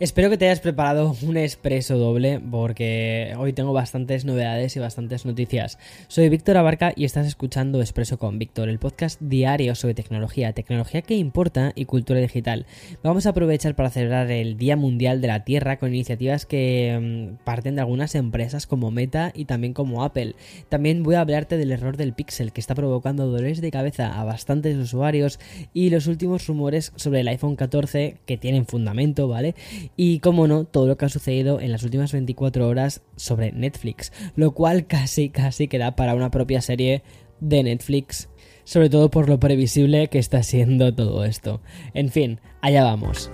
Espero que te hayas preparado un expreso doble porque hoy tengo bastantes novedades y bastantes noticias. Soy Víctor Abarca y estás escuchando Expreso con Víctor, el podcast diario sobre tecnología, tecnología que importa y cultura digital. Vamos a aprovechar para celebrar el Día Mundial de la Tierra con iniciativas que mm, parten de algunas empresas como Meta y también como Apple. También voy a hablarte del error del Pixel que está provocando dolores de cabeza a bastantes usuarios y los últimos rumores sobre el iPhone 14 que tienen fundamento, ¿vale? Y como no, todo lo que ha sucedido en las últimas 24 horas sobre Netflix, lo cual casi casi queda para una propia serie de Netflix, sobre todo por lo previsible que está siendo todo esto. En fin, allá vamos.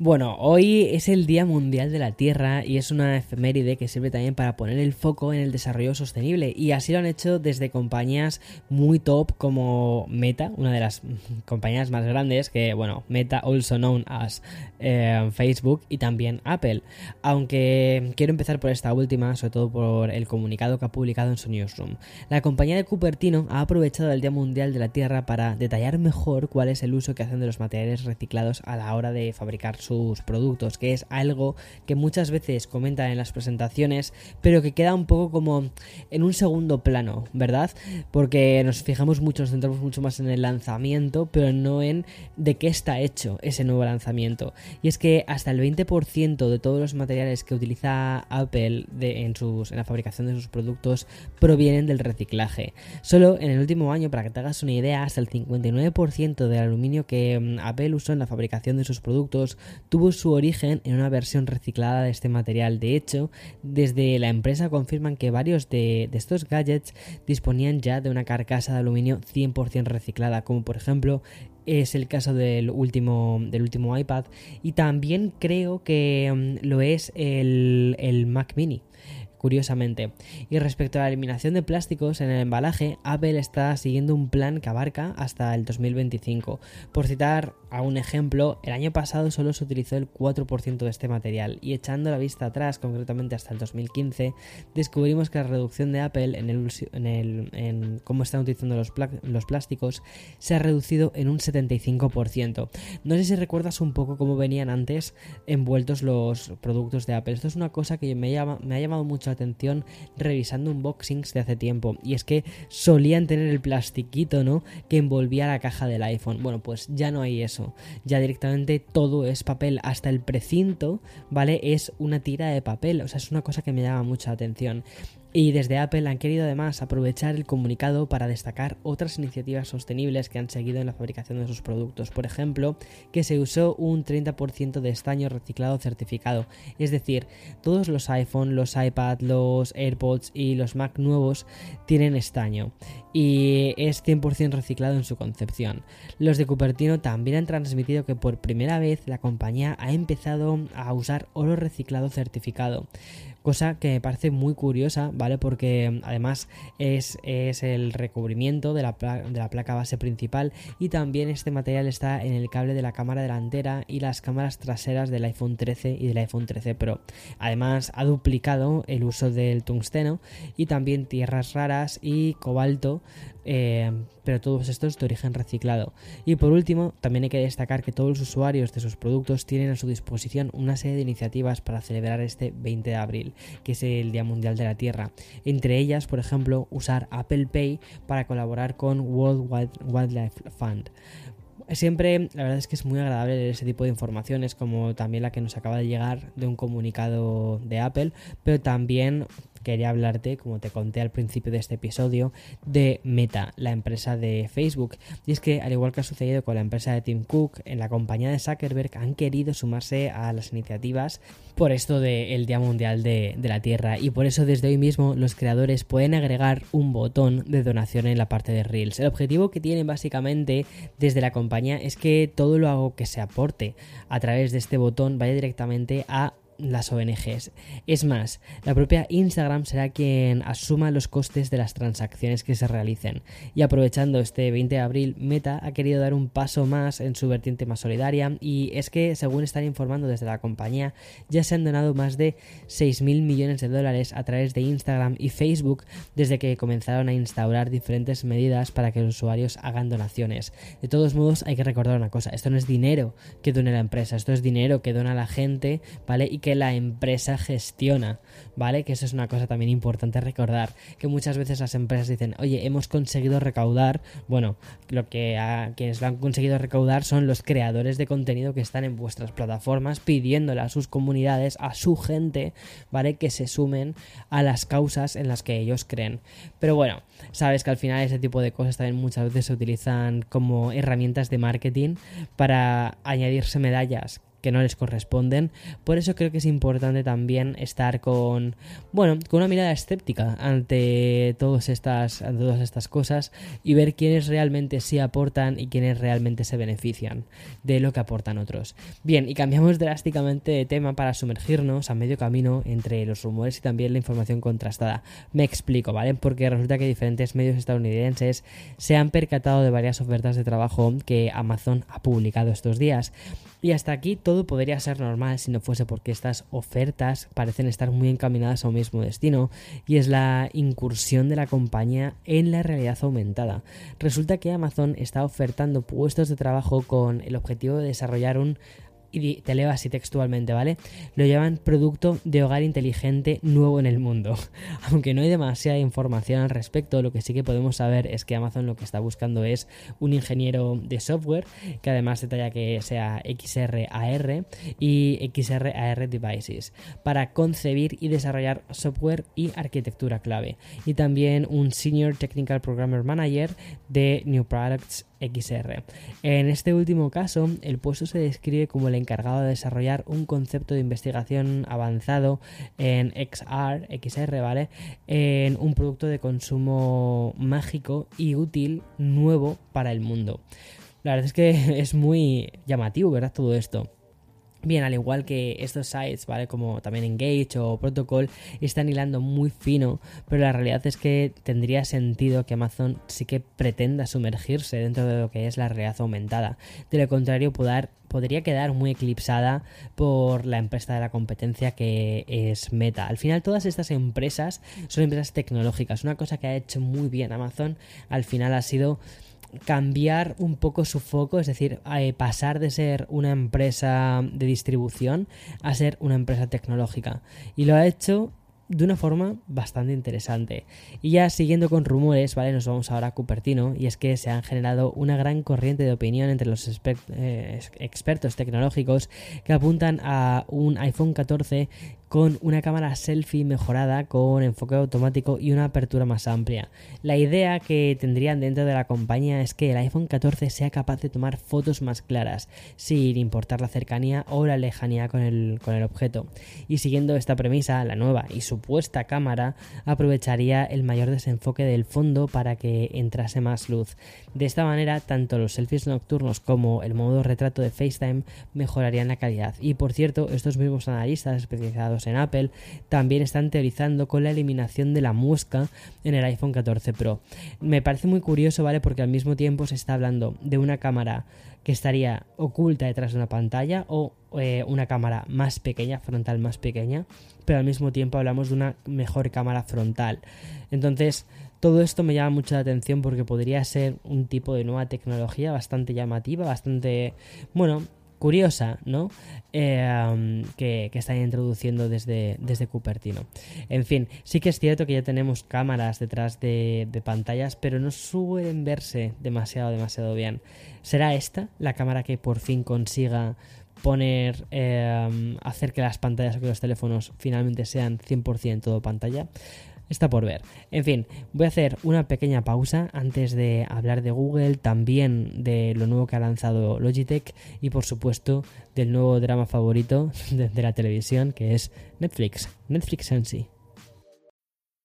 Bueno, hoy es el Día Mundial de la Tierra y es una efeméride que sirve también para poner el foco en el desarrollo sostenible y así lo han hecho desde compañías muy top como Meta, una de las compañías más grandes que, bueno, Meta also known as eh, Facebook y también Apple. Aunque quiero empezar por esta última, sobre todo por el comunicado que ha publicado en su newsroom. La compañía de Cupertino ha aprovechado el Día Mundial de la Tierra para detallar mejor cuál es el uso que hacen de los materiales reciclados a la hora de fabricar sus productos, que es algo que muchas veces comentan en las presentaciones, pero que queda un poco como en un segundo plano, ¿verdad? Porque nos fijamos mucho, nos centramos mucho más en el lanzamiento, pero no en de qué está hecho ese nuevo lanzamiento. Y es que hasta el 20% de todos los materiales que utiliza Apple en, sus, en la fabricación de sus productos provienen del reciclaje. Solo en el último año, para que te hagas una idea, hasta el 59% del aluminio que mm, Apple usó en la fabricación de sus productos tuvo su origen en una versión reciclada de este material. De hecho, desde la empresa confirman que varios de, estos gadgets disponían ya de una carcasa de aluminio 100% reciclada, como por ejemplo es el caso del último, del último iPad y también creo que mm, lo es el, el Mac mini curiosamente. Y respecto a la eliminación de plásticos en el embalaje, Apple está siguiendo un plan que abarca hasta el 2025. Por citar a un ejemplo, el año pasado solo se utilizó el 4% de este material y echando la vista atrás, concretamente hasta el 2015, descubrimos que la reducción de Apple en, el, en, el, en cómo están utilizando los, los plásticos se ha reducido en un 75%. No sé si recuerdas un poco cómo venían antes envueltos los productos de Apple. Esto es una cosa que me, llama, me ha llamado mucho atención revisando unboxings de hace tiempo y es que solían tener el plastiquito, ¿no? Que envolvía la caja del iPhone. Bueno, pues ya no hay eso ya directamente todo es papel, hasta el precinto, ¿vale? Es una tira de papel, o sea, es una cosa que me llama mucha atención. Y desde Apple han querido además aprovechar el comunicado para destacar otras iniciativas sostenibles que han seguido en la fabricación de sus productos. Por ejemplo, que se usó un 30% de estaño reciclado certificado. Es decir, todos los iPhone, los iPad, los AirPods y los Mac nuevos tienen estaño. Y es 100% reciclado en su concepción. Los de Cupertino también han transmitido que por primera vez la compañía ha empezado a usar oro reciclado certificado cosa que me parece muy curiosa, ¿vale? Porque además es, es el recubrimiento de la, de la, placa base principal y también este material está en el cable de la cámara delantera y las cámaras traseras del iPhone 13 y del iPhone 13 Pro. Además ha duplicado el uso del tungsteno y también tierras raras y cobalto eh, pero todos estos de origen reciclado. Y por último, también hay que destacar que todos los usuarios de sus productos tienen a su disposición una serie de iniciativas para celebrar este 20 de abril, que es el Día Mundial de la Tierra. Entre ellas, por ejemplo, usar Apple Pay para colaborar con World Wildlife Fund. Siempre, la verdad es que es muy agradable leer ese tipo de informaciones, como también la que nos acaba de llegar de un comunicado de Apple, pero también quería hablarte, como te conté al principio de este episodio, de Meta, la empresa de Facebook. Y es que, al igual que ha sucedido con la empresa de Tim Cook, en la compañía de Zuckerberg han querido sumarse a las iniciativas por esto del Día Mundial de, de la Tierra. Y por eso desde hoy mismo los creadores pueden agregar un botón de donación en la parte de Reels. El objetivo que tienen básicamente desde la compañía es que todo lo que se aporte a través de este botón vaya directamente a las ONGs. Es más, la propia Instagram será quien asuma los costes de las transacciones que se realicen. Y aprovechando este 20 de abril, Meta ha querido dar un paso más en su vertiente más solidaria y es que, según están informando desde la compañía, ya se han donado más de 6.000 millones de dólares a través de Instagram y Facebook desde que comenzaron a instaurar diferentes medidas para que los usuarios hagan donaciones. De todos modos, hay que recordar una cosa, esto no es dinero que done la empresa, esto es dinero que dona la gente, ¿vale? La empresa gestiona, ¿vale? Que eso es una cosa también importante recordar, que muchas veces las empresas dicen, oye, hemos conseguido recaudar, bueno, lo que a, quienes lo han conseguido recaudar son los creadores de contenido que están en vuestras plataformas pidiéndole a sus comunidades, a su gente, ¿vale? Que se sumen a las causas en las que ellos creen. Pero bueno, sabes que al final ese tipo de cosas también muchas veces se utilizan como herramientas de marketing para añadirse medallas que no les corresponden. Por eso creo que es importante también estar con, bueno, con una mirada escéptica ante todas estas, todas estas cosas y ver quiénes realmente sí aportan y quiénes realmente se benefician de lo que aportan otros. Bien, y cambiamos drásticamente de tema para sumergirnos a medio camino entre los rumores y también la información contrastada. Me explico, ¿vale? Porque resulta que diferentes medios estadounidenses se han percatado de varias ofertas de trabajo que Amazon ha publicado estos días. Y hasta aquí todo podría ser normal si no fuese porque estas ofertas parecen estar muy encaminadas a un mismo destino y es la incursión de la compañía en la realidad aumentada. Resulta que Amazon está ofertando puestos de trabajo con el objetivo de desarrollar un y te leo así textualmente, ¿vale? Lo llaman producto de hogar inteligente nuevo en el mundo. Aunque no hay demasiada información al respecto, lo que sí que podemos saber es que Amazon lo que está buscando es un ingeniero de software que además detalla que sea XRAR y XRAR Devices para concebir y desarrollar software y arquitectura clave. Y también un Senior Technical Programmer Manager de New Products XR. En este último caso, el puesto se describe como el encargado de desarrollar un concepto de investigación avanzado en XR, XR, ¿vale? En un producto de consumo mágico y útil nuevo para el mundo. La verdad es que es muy llamativo, ¿verdad? Todo esto. Bien, al igual que estos sites, ¿vale? Como también Engage o Protocol, están hilando muy fino, pero la realidad es que tendría sentido que Amazon sí que pretenda sumergirse dentro de lo que es la realidad aumentada. De lo contrario, podría quedar muy eclipsada por la empresa de la competencia que es Meta. Al final, todas estas empresas son empresas tecnológicas. Una cosa que ha hecho muy bien Amazon al final ha sido cambiar un poco su foco, es decir, eh, pasar de ser una empresa de distribución a ser una empresa tecnológica. Y lo ha hecho de una forma bastante interesante. Y ya siguiendo con rumores, ¿vale? Nos vamos ahora a Cupertino y es que se han generado una gran corriente de opinión entre los eh, expertos tecnológicos que apuntan a un iPhone 14 con una cámara selfie mejorada con enfoque automático y una apertura más amplia. La idea que tendrían dentro de la compañía es que el iPhone 14 sea capaz de tomar fotos más claras, sin importar la cercanía o la lejanía con el, con el objeto. Y siguiendo esta premisa, la nueva y supuesta cámara aprovecharía el mayor desenfoque del fondo para que entrase más luz. De esta manera, tanto los selfies nocturnos como el modo retrato de FaceTime mejorarían la calidad. Y por cierto, estos mismos analistas especializados en Apple también están teorizando con la eliminación de la mosca en el iPhone 14 Pro. Me parece muy curioso, ¿vale? Porque al mismo tiempo se está hablando de una cámara que estaría oculta detrás de una pantalla o eh, una cámara más pequeña, frontal más pequeña, pero al mismo tiempo hablamos de una mejor cámara frontal. Entonces, todo esto me llama mucho la atención porque podría ser un tipo de nueva tecnología bastante llamativa, bastante, bueno, curiosa, ¿no? Eh, que, están introduciendo desde, desde Cupertino. En fin, sí que es cierto que ya tenemos cámaras detrás de, de, pantallas, pero no suelen verse demasiado, demasiado bien. ¿Será esta la cámara que por fin consiga poner, eh, hacer que las pantallas o que los teléfonos finalmente sean 100% todo pantalla. Está por ver. En fin, voy a hacer una pequeña pausa antes de hablar de Google, también de lo nuevo que ha lanzado Logitech y por supuesto del nuevo drama favorito de, la televisión que es Netflix, Netflix Sensi.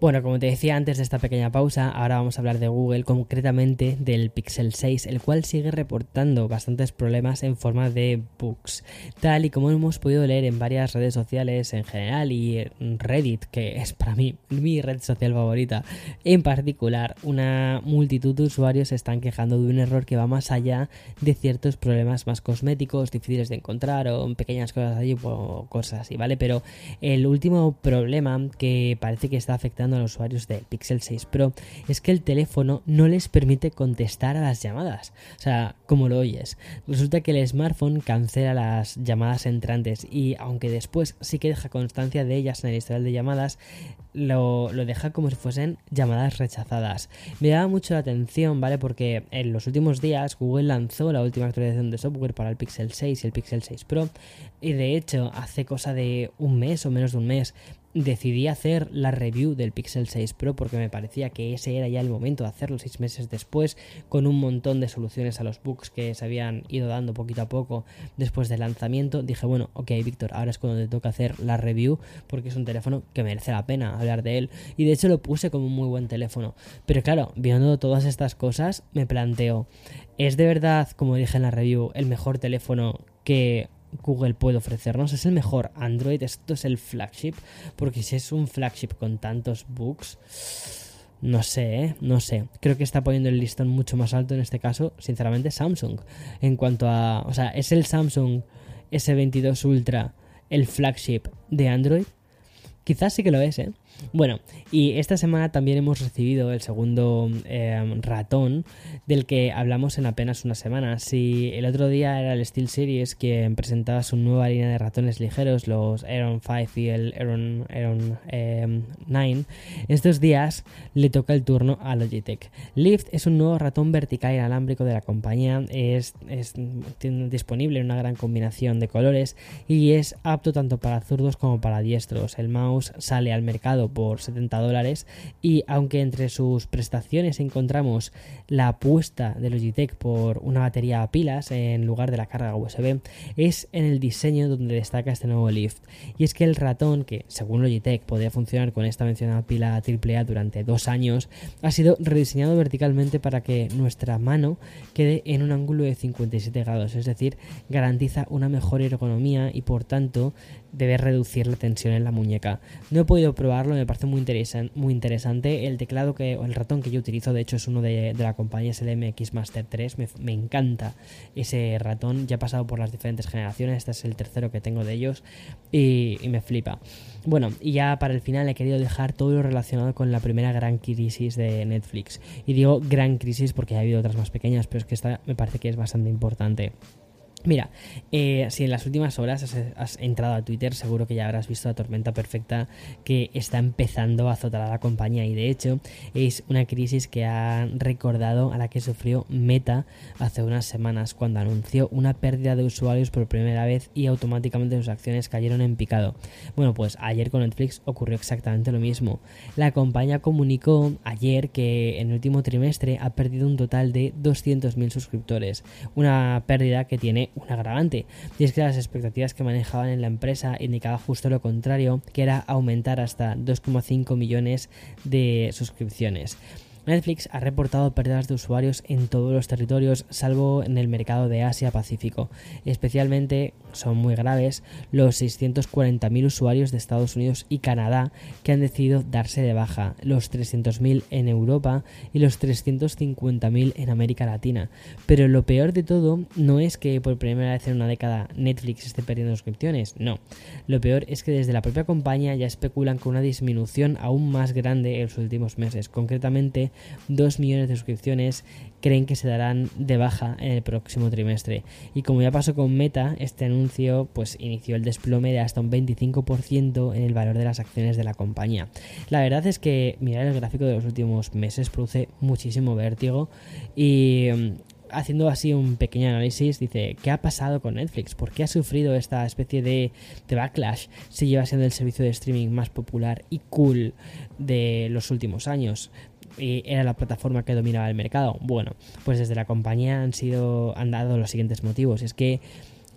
Bueno, como te decía antes de esta pequeña pausa, ahora vamos a hablar de Google, concretamente del Pixel 6, el cual sigue reportando bastantes problemas en forma de bugs. Tal y como hemos podido leer en varias redes sociales en general y Reddit, que es para mí mi red social favorita en particular, una multitud de usuarios se están quejando de un error que va más allá de ciertos problemas más cosméticos, difíciles de encontrar o pequeñas cosas allí o cosas así, ¿vale? Pero el último problema que parece que está afectando a los usuarios del Pixel 6 Pro es que el teléfono no les permite contestar a las llamadas. O sea, como lo oyes. Resulta que el smartphone cancela las llamadas entrantes y aunque después sí que deja constancia de ellas en el historial de llamadas, lo, lo, deja como si fuesen llamadas rechazadas. Me llama mucho la atención, ¿vale? Porque en los últimos días Google lanzó la última actualización de software para el Pixel 6 y el Pixel 6 Pro. Y de hecho, hace cosa de un mes o menos de un mes, decidí hacer la review del Pixel 6 Pro porque me parecía que ese era ya el momento de hacerlo seis meses después con un montón de soluciones a los bugs que se habían ido dando poquito a poco después del lanzamiento. Dije bueno ok Víctor ahora es cuando te toca hacer la review porque es un teléfono que merece la pena hablar de él y de hecho lo puse como un muy buen teléfono. Pero claro viendo todas estas cosas me planteo es de verdad como dije en la review el mejor teléfono que Google puede ofrecernos. Es el mejor Android, esto es el flagship, porque si es un flagship con tantos bugs, no sé, ¿eh? no sé. Creo que está poniendo el listón mucho más alto en este caso, sinceramente, Samsung. En cuanto a, o sea, es el Samsung S22 Ultra el flagship de Android. Quizás sí que lo es, ¿eh? Bueno, y esta semana también hemos recibido el segundo eh, ratón del que hablamos en apenas una semana. Si el otro día era el Steel Series quien presentaba su nueva línea de ratones ligeros, los Aeron 5 y el Aeron, Aeron 9, em, estos días le toca el turno a Logitech. Lift es un nuevo ratón vertical inalámbrico de la compañía, es, es disponible en una gran combinación de colores y es apto tanto para zurdos como para diestros. El mouse sale al mercado por 70 dólares y aunque entre sus prestaciones encontramos la apuesta de Logitech por una batería a pilas en lugar de la carga USB, es en el diseño donde destaca este nuevo Lift. Y es que el ratón, que según Logitech podía funcionar con esta mencionada pila AAA durante dos años, ha sido rediseñado verticalmente para que nuestra mano quede en un ángulo de 57 grados, es decir, garantiza una mejor ergonomía y por tanto debe reducir la tensión en la muñeca. No he podido probarlo, me parece muy, muy interesante. El teclado que, o el ratón que yo utilizo, de hecho, es uno de, la compañía, es el MX Master 3. Me, encanta ese ratón. Ya he pasado por las diferentes generaciones, este es el tercero que tengo de ellos y, y me flipa. Bueno, y ya para el final he querido dejar todo lo relacionado con la primera gran crisis de Netflix. Y digo gran crisis porque ha habido otras más pequeñas, pero es que esta me parece que es bastante importante. Mira, eh, si en las últimas horas has, entrado a Twitter, seguro que ya habrás visto la tormenta perfecta que está empezando a azotar a la compañía y de hecho es una crisis que ha recordado a la que sufrió Meta hace unas semanas cuando anunció una pérdida de usuarios por primera vez y automáticamente sus acciones cayeron en picado. Bueno, pues ayer con Netflix ocurrió exactamente lo mismo. La compañía comunicó ayer que en el último trimestre ha perdido un total de 200.000 suscriptores, una pérdida que tiene un agravante, y es que las expectativas que manejaban en la empresa indicaba justo lo contrario, que era aumentar hasta 2,5 millones de suscripciones. Netflix ha reportado pérdidas de usuarios en todos los territorios, salvo en el mercado de Asia-Pacífico. Especialmente son muy graves los 640.000 usuarios de Estados Unidos y Canadá que han decidido darse de baja, los 300.000 en Europa y los 350.000 en América Latina. Pero lo peor de todo no es que por primera vez en una década Netflix esté perdiendo suscripciones, no. Lo peor es que desde la propia compañía ya especulan con una disminución aún más grande en los últimos meses, concretamente 2 millones de suscripciones creen que se darán de baja en el próximo trimestre. Y como ya pasó con Meta, este anuncio pues inició el desplome de hasta un 25% en el valor de las acciones de la compañía. La verdad es que mirar el gráfico de los últimos meses produce muchísimo vértigo y mm, haciendo así un pequeño análisis, dice, ¿qué ha pasado con Netflix? ¿Por qué ha sufrido esta especie de, de, backlash si lleva siendo el servicio de streaming más popular y cool de los últimos años? Y era la plataforma que dominaba el mercado. Bueno, pues desde la compañía han sido han dado los siguientes motivos. Es que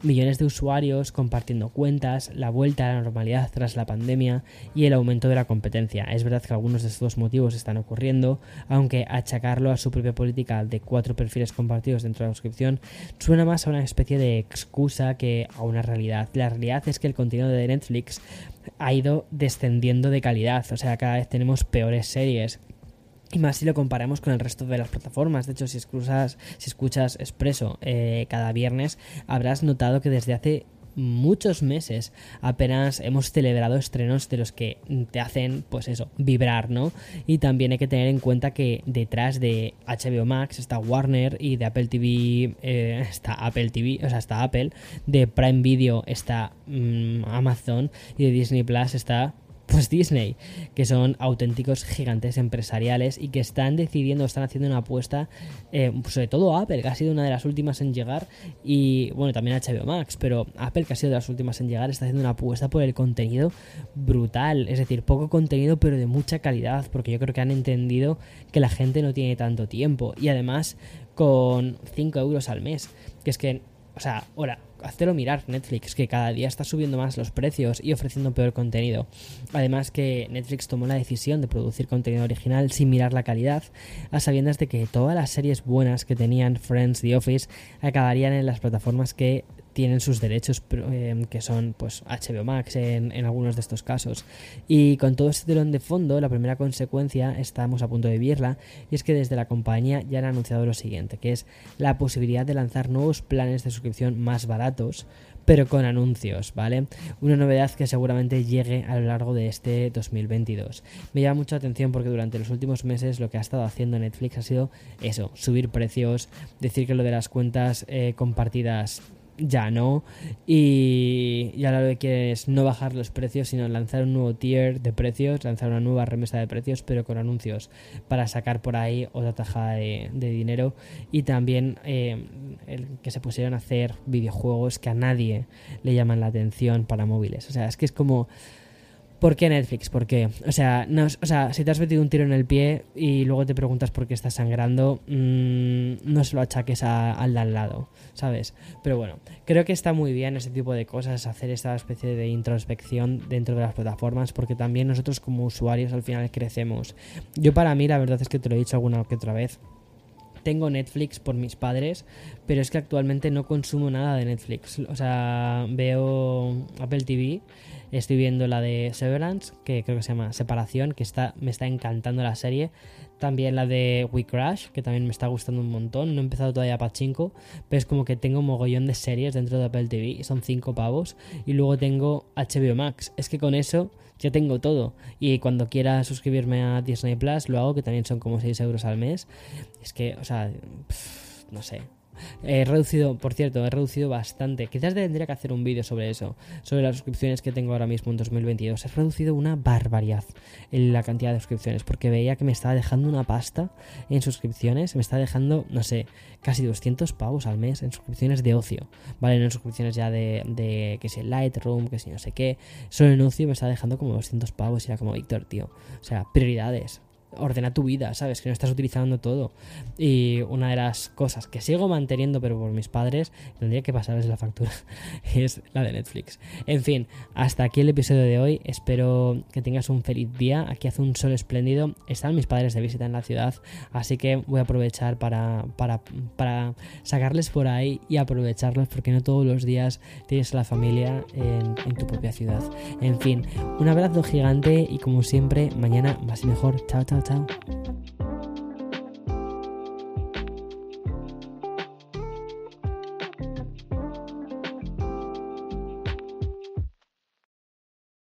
millones de usuarios compartiendo cuentas, la vuelta a la normalidad tras la pandemia y el aumento de la competencia. Es verdad que algunos de estos motivos están ocurriendo, aunque achacarlo a su propia política de cuatro perfiles compartidos dentro de la suscripción suena más a una especie de excusa que a una realidad. La realidad es que el contenido de Netflix ha ido descendiendo de calidad, o sea, cada vez tenemos peores series y más si lo comparamos con el resto de las plataformas. De hecho, si escuchas, si escuchas Expreso eh, cada viernes, habrás notado que desde hace muchos meses apenas hemos celebrado estrenos de los que te hacen pues eso vibrar no y también hay que tener en cuenta que detrás de HBO Max está Warner y de Apple TV eh, está Apple TV o sea está Apple de Prime Video está mm, Amazon y de Disney Plus está pues Disney, que son auténticos gigantes empresariales y que están decidiendo, están haciendo una apuesta, eh, sobre todo Apple, que ha sido una de las últimas en llegar, y bueno, también HBO Max, pero Apple, que ha sido de las últimas en llegar, está haciendo una apuesta por el contenido brutal, es decir, poco contenido, pero de mucha calidad, porque yo creo que han entendido que la gente no tiene tanto tiempo, y además con 5 euros al mes, que es que, o sea, ahora, Hacelo mirar Netflix, que cada día está subiendo más los precios y ofreciendo peor contenido. Además que Netflix tomó la decisión de producir contenido original sin mirar la calidad, a sabiendas de que todas las series buenas que tenían Friends, The Office, acabarían en las plataformas que tienen sus derechos eh, que son pues HBO Max en, algunos de estos casos y con todo este telón de fondo la primera consecuencia estamos a punto de vivirla y es que desde la compañía ya han anunciado lo siguiente que es la posibilidad de lanzar nuevos planes de suscripción más baratos pero con anuncios, ¿vale? Una novedad que seguramente llegue a lo largo de este 2022. Me llama mucha atención porque durante los últimos meses lo que ha estado haciendo Netflix ha sido eso, subir precios, decir que lo de las cuentas eh, compartidas ya no. Y, y, ahora lo que quieren es no bajar los precios, sino lanzar un nuevo tier de precios, lanzar una nueva remesa de precios, pero con anuncios para sacar por ahí otra tajada de, dinero. Y también eh, el que se pusieran a hacer videojuegos que a nadie le llaman la atención para móviles. O sea, es que es como ¿Por qué Netflix? ¿Por qué? O sea, no, o sea, si te has metido un tiro en el pie y luego te preguntas por qué estás sangrando, mmm, no se lo achaques al de al lado, ¿sabes? Pero bueno, creo que está muy bien ese tipo de cosas, hacer esta especie de introspección dentro de las plataformas, porque también nosotros como usuarios al final crecemos. Yo para mí, la verdad es que te lo he dicho alguna que otra vez, tengo Netflix por mis padres, pero es que actualmente no consumo nada de Netflix. O sea, veo Apple TV Estoy viendo la de Severance, que creo que se llama Separación, que está, me está encantando la serie. También la de We Crash, que también me está gustando un montón. No he empezado todavía Pachinko, pero es como que tengo un mogollón de series dentro de Apple TV. Son cinco pavos. Y luego tengo HBO Max. Es que con eso ya tengo todo. Y cuando quiera suscribirme a Disney Plus, lo hago, que también son como 6 euros al mes. Es que, o sea, no sé. He reducido, por cierto, he reducido bastante. Quizás tendría que hacer un vídeo sobre eso, sobre las suscripciones que tengo ahora mismo en 2022. He reducido una barbaridad en la cantidad de suscripciones, porque veía que me estaba dejando una pasta en suscripciones, me está dejando, no sé, casi 200 pavos al mes en suscripciones de ocio, ¿vale? No en suscripciones ya de, de que si Lightroom, que si no sé qué. Solo en ocio me está dejando como 200 pavos y era como, Víctor, tío. O sea, prioridades ordena tu vida, ¿sabes? Que no estás utilizando todo. Y una de las cosas que sigo manteniendo, pero por mis padres, tendría que pasarles la factura, es la de Netflix. En fin, hasta aquí el episodio de hoy. Espero que tengas un feliz día. Aquí hace un sol espléndido. Están mis padres de visita en la ciudad, así que voy a aprovechar para, para, para sacarles por ahí y aprovecharlos porque no todos los días tienes a la familia en, en tu propia ciudad. En fin, un abrazo gigante y como siempre, mañana más y mejor. Chao, chao, Hotel.